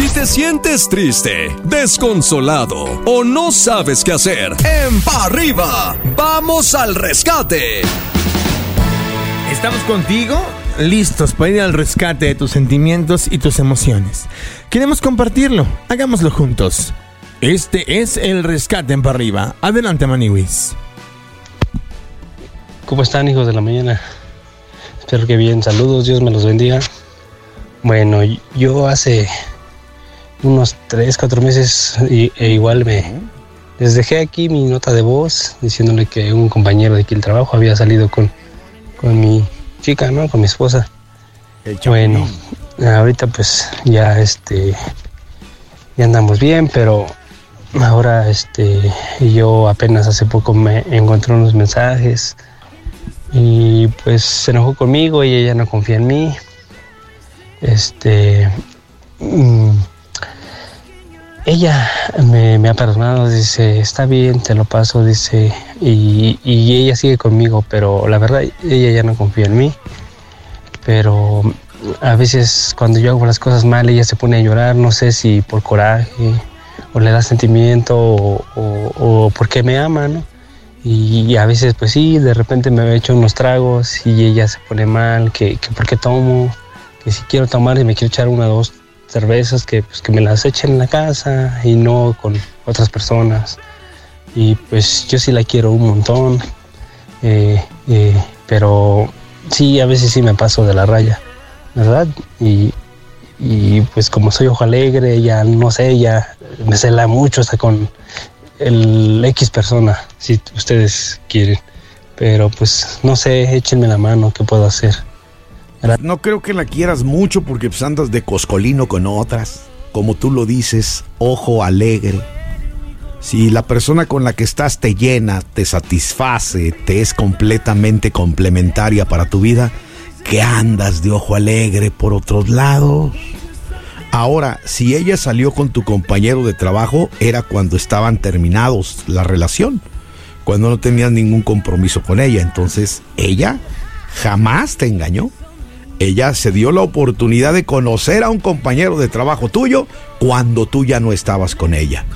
Si te sientes triste, desconsolado o no sabes qué hacer, en pa arriba, vamos al rescate. Estamos contigo, listos para ir al rescate de tus sentimientos y tus emociones. Queremos compartirlo, hagámoslo juntos. Este es el rescate en pa arriba. Adelante, Maniwis. ¿Cómo están, hijos de la mañana? Espero que bien. Saludos, Dios me los bendiga. Bueno, yo hace unos 3, 4 meses y, e igual me les dejé aquí mi nota de voz diciéndole que un compañero de aquí el trabajo había salido con, con mi chica, ¿no? Con mi esposa. Bueno, ahorita pues ya este ya andamos bien, pero ahora este yo apenas hace poco me encontré unos mensajes y pues se enojó conmigo y ella no confía en mí. Este mm, ella me, ha perdonado, dice, está bien, te lo paso, dice, y, ella sigue conmigo, pero la verdad ella ya no confía en mí. Pero a veces cuando yo hago las cosas mal, ella se pone a llorar, no sé si por coraje, o le da sentimiento, o, o, porque me ama, ¿no? Y, a veces, pues sí, de repente me he hecho unos tragos y ella se pone mal, que, que porque tomo, que si quiero tomar y me quiero echar una, dos, cervezas que, pues, que me las echen en la casa y no con otras personas. Y pues yo sí la quiero un montón, eh, eh, pero sí, a veces sí me paso de la raya, ¿verdad? Y, y pues como soy ojo alegre, ya no sé, ya me cela mucho hasta con el X persona, si ustedes quieren. Pero pues no sé, échenme la mano, ¿qué puedo hacer? No creo que la quieras mucho porque pues, andas de coscolino con otras. Como tú lo dices, ojo alegre. Si la persona con la que estás te llena, te satisface, te es completamente complementaria para tu vida, ¿qué andas de ojo alegre por otros lados? Ahora, si ella salió con tu compañero de trabajo, era cuando estaban terminados la relación, cuando no tenías ningún compromiso con ella. Entonces, ella jamás te engañó ella se dio la oportunidad de conocer a un compañero de trabajo tuyo cuando tú ya no estabas con ella.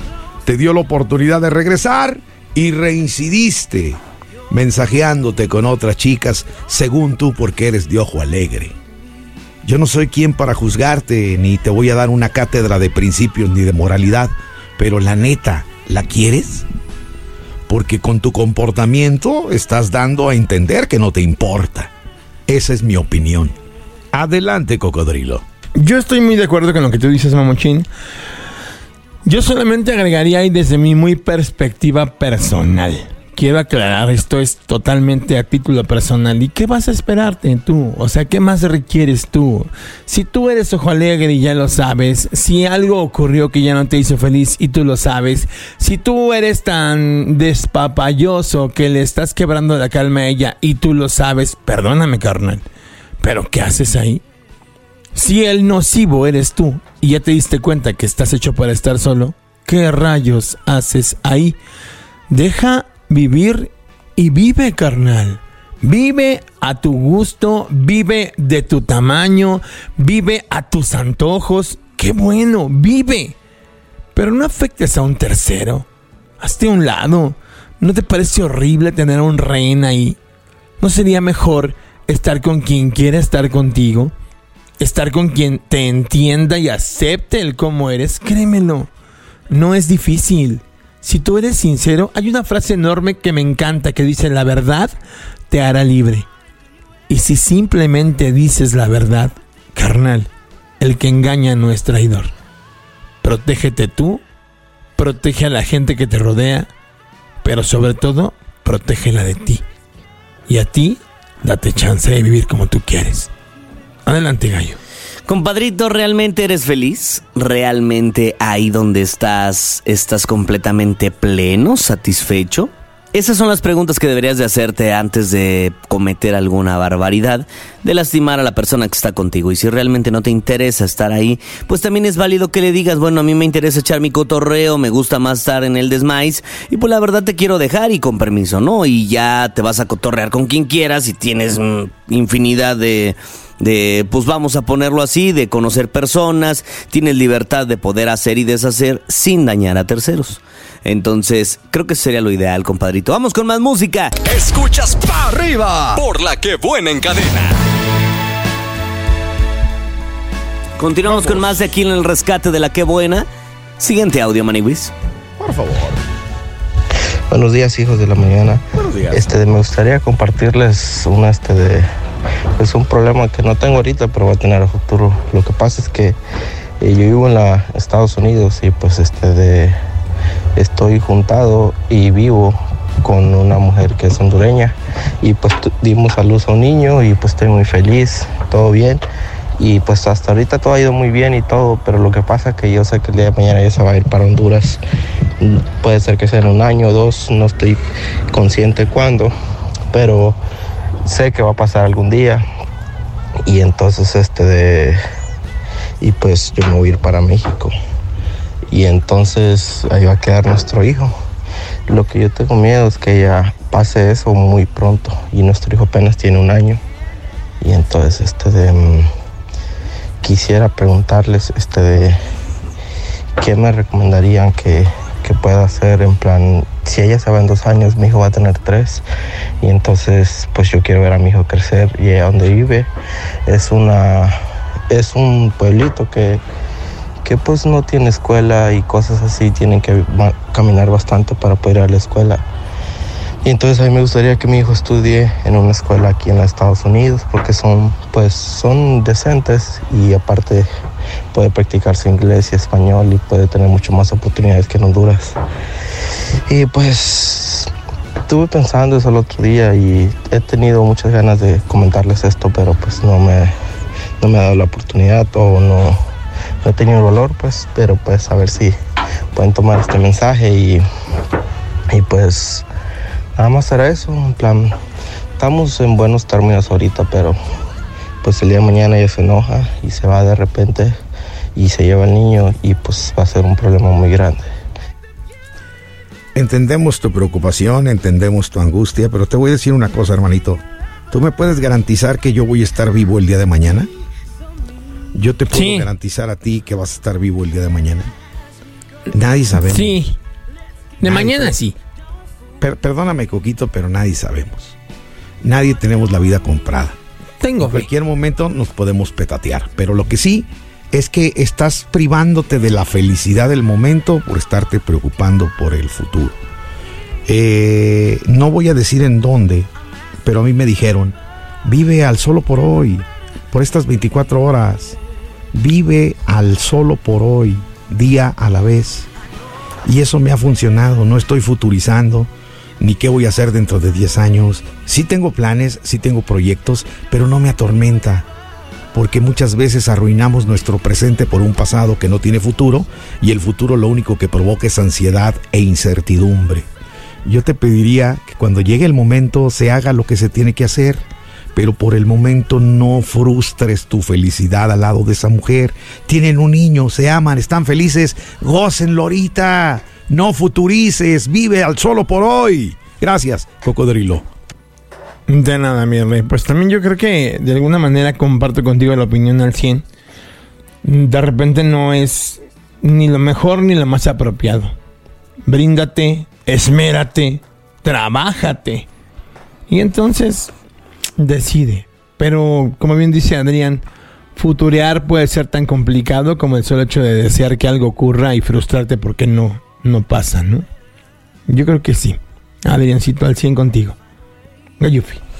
Te dio la oportunidad de regresar y reincidiste mensajeándote con otras chicas según tú porque eres de ojo alegre. Yo no soy quien para juzgarte ni te voy a dar una cátedra de principios ni de moralidad, pero la neta, ¿la quieres? Porque con tu comportamiento estás dando a entender que no te importa. Esa es mi opinión. Adelante, cocodrilo. Yo estoy muy de acuerdo con lo que tú dices, Mamochín. Yo solamente agregaría ahí desde mi muy perspectiva personal. Quiero aclarar, esto es totalmente a título personal. ¿Y qué vas a esperarte tú? O sea, ¿qué más requieres tú? Si tú eres ojo alegre y ya lo sabes, si algo ocurrió que ya no te hizo feliz y tú lo sabes, si tú eres tan despapalloso que le estás quebrando la calma a ella y tú lo sabes, perdóname, carnal. Pero ¿qué haces ahí? Si el nocivo eres tú y ya te diste cuenta que estás hecho para estar solo, ¿qué rayos haces ahí? Deja vivir y vive, carnal. Vive a tu gusto, vive de tu tamaño, vive a tus antojos. Qué bueno, vive. Pero no afectes a un tercero. Hazte a un lado. ¿No te parece horrible tener a un rehén ahí? ¿No sería mejor estar con quien quiera estar contigo, estar con quien te entienda y acepte el cómo eres, créemelo, no es difícil. Si tú eres sincero, hay una frase enorme que me encanta que dice la verdad te hará libre. Y si simplemente dices la verdad, carnal, el que engaña no es traidor. Protégete tú, protege a la gente que te rodea, pero sobre todo, protégela de ti. Y a ti Date chance de vivir como tú quieres. Adelante, gallo. Compadrito, ¿realmente eres feliz? ¿Realmente ahí donde estás estás completamente pleno, satisfecho? Esas son las preguntas que deberías de hacerte antes de cometer alguna barbaridad, de lastimar a la persona que está contigo. Y si realmente no te interesa estar ahí, pues también es válido que le digas, bueno, a mí me interesa echar mi cotorreo, me gusta más estar en el desmais, y pues la verdad te quiero dejar y con permiso, ¿no? Y ya te vas a cotorrear con quien quieras y tienes mm, infinidad de de, pues vamos a ponerlo así, de conocer personas, tienes libertad de poder hacer y deshacer sin dañar a terceros. Entonces, creo que sería lo ideal, compadrito. Vamos con más música. Escuchas para arriba por la que buena en cadena. Continuamos con más de aquí en el rescate de la que buena. Siguiente audio, Maniwis. Por favor. Buenos días, hijos de la mañana. Buenos días. Este, me gustaría compartirles una este de es un problema que no tengo ahorita, pero va a tener a futuro. Lo que pasa es que eh, yo vivo en la Estados Unidos y pues este de, estoy juntado y vivo con una mujer que es hondureña. Y pues dimos a luz a un niño y pues estoy muy feliz, todo bien. Y pues hasta ahorita todo ha ido muy bien y todo, pero lo que pasa es que yo sé que el día de mañana ella se va a ir para Honduras, puede ser que sea en un año o dos, no estoy consciente cuándo, pero sé que va a pasar algún día. Y entonces este de y pues yo me voy a ir para México. Y entonces ahí va a quedar nuestro hijo. Lo que yo tengo miedo es que ya pase eso muy pronto. Y nuestro hijo apenas tiene un año. Y entonces este de mm, quisiera preguntarles este de qué me recomendarían que que pueda hacer en plan, si ella se va en dos años, mi hijo va a tener tres y entonces pues yo quiero ver a mi hijo crecer y ella donde vive es una, es un pueblito que, que pues no tiene escuela y cosas así, tienen que caminar bastante para poder ir a la escuela. Y entonces a mí me gustaría que mi hijo estudie en una escuela aquí en los Estados Unidos porque son pues son decentes y aparte puede practicar su inglés y español y puede tener mucho más oportunidades que en Honduras. Y pues estuve pensando eso el otro día y he tenido muchas ganas de comentarles esto, pero pues no me, no me ha dado la oportunidad o no, he tenido el valor, pues, pero pues a ver si pueden tomar este mensaje y, y pues nada más era eso, en plan, estamos en buenos términos ahorita, pero pues el día de mañana ella se enoja y se va de repente y se lleva al niño y pues va a ser un problema muy grande. Entendemos tu preocupación, entendemos tu angustia, pero te voy a decir una cosa, hermanito. ¿Tú me puedes garantizar que yo voy a estar vivo el día de mañana? Yo te puedo garantizar a ti que vas a estar vivo el día de mañana. Nadie sabemos. Sí. De mañana sí. Perdóname, Coquito, pero nadie sabemos. Nadie tenemos la vida comprada. Tengo. En cualquier momento nos podemos petatear, pero lo que sí es que estás privándote de la felicidad del momento por estarte preocupando por el futuro. Eh, no voy a decir en dónde, pero a mí me dijeron, vive al solo por hoy, por estas 24 horas, vive al solo por hoy, día a la vez. Y eso me ha funcionado, no estoy futurizando, ni qué voy a hacer dentro de 10 años. Sí tengo planes, sí tengo proyectos, pero no me atormenta porque muchas veces arruinamos nuestro presente por un pasado que no tiene futuro y el futuro lo único que provoca es ansiedad e incertidumbre. Yo te pediría que cuando llegue el momento se haga lo que se tiene que hacer, pero por el momento no frustres tu felicidad al lado de esa mujer. Tienen un niño, se aman, están felices, gócenlo ahorita. No futurices, vive al solo por hoy. Gracias, cocodrilo. De nada, mi rey. Pues también yo creo que de alguna manera comparto contigo la opinión al 100. De repente no es ni lo mejor ni lo más apropiado. Bríndate, esmérate, trabájate. Y entonces decide. Pero como bien dice Adrián, futurear puede ser tan complicado como el solo hecho de desear que algo ocurra y frustrarte porque no, no pasa, ¿no? Yo creo que sí. Adriancito al 100 contigo.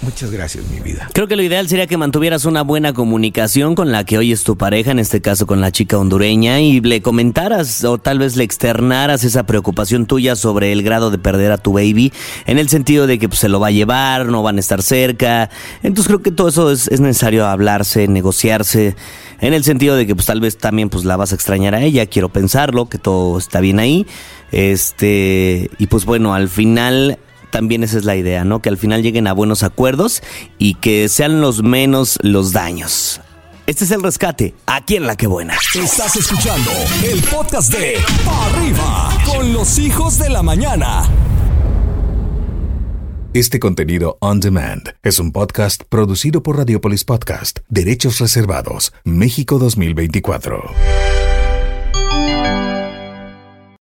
Muchas gracias, mi vida. Creo que lo ideal sería que mantuvieras una buena comunicación con la que hoy es tu pareja, en este caso con la chica hondureña, y le comentaras o tal vez le externaras esa preocupación tuya sobre el grado de perder a tu baby, en el sentido de que pues, se lo va a llevar, no van a estar cerca. Entonces creo que todo eso es, es, necesario hablarse, negociarse, en el sentido de que pues tal vez también pues la vas a extrañar a ella, quiero pensarlo, que todo está bien ahí. Este, y pues bueno, al final también esa es la idea, ¿no? Que al final lleguen a buenos acuerdos y que sean los menos los daños. Este es el rescate, aquí en La Que Buena. Estás escuchando el podcast de Arriba con los hijos de la mañana. Este contenido on demand es un podcast producido por Radiopolis Podcast, Derechos Reservados, México 2024.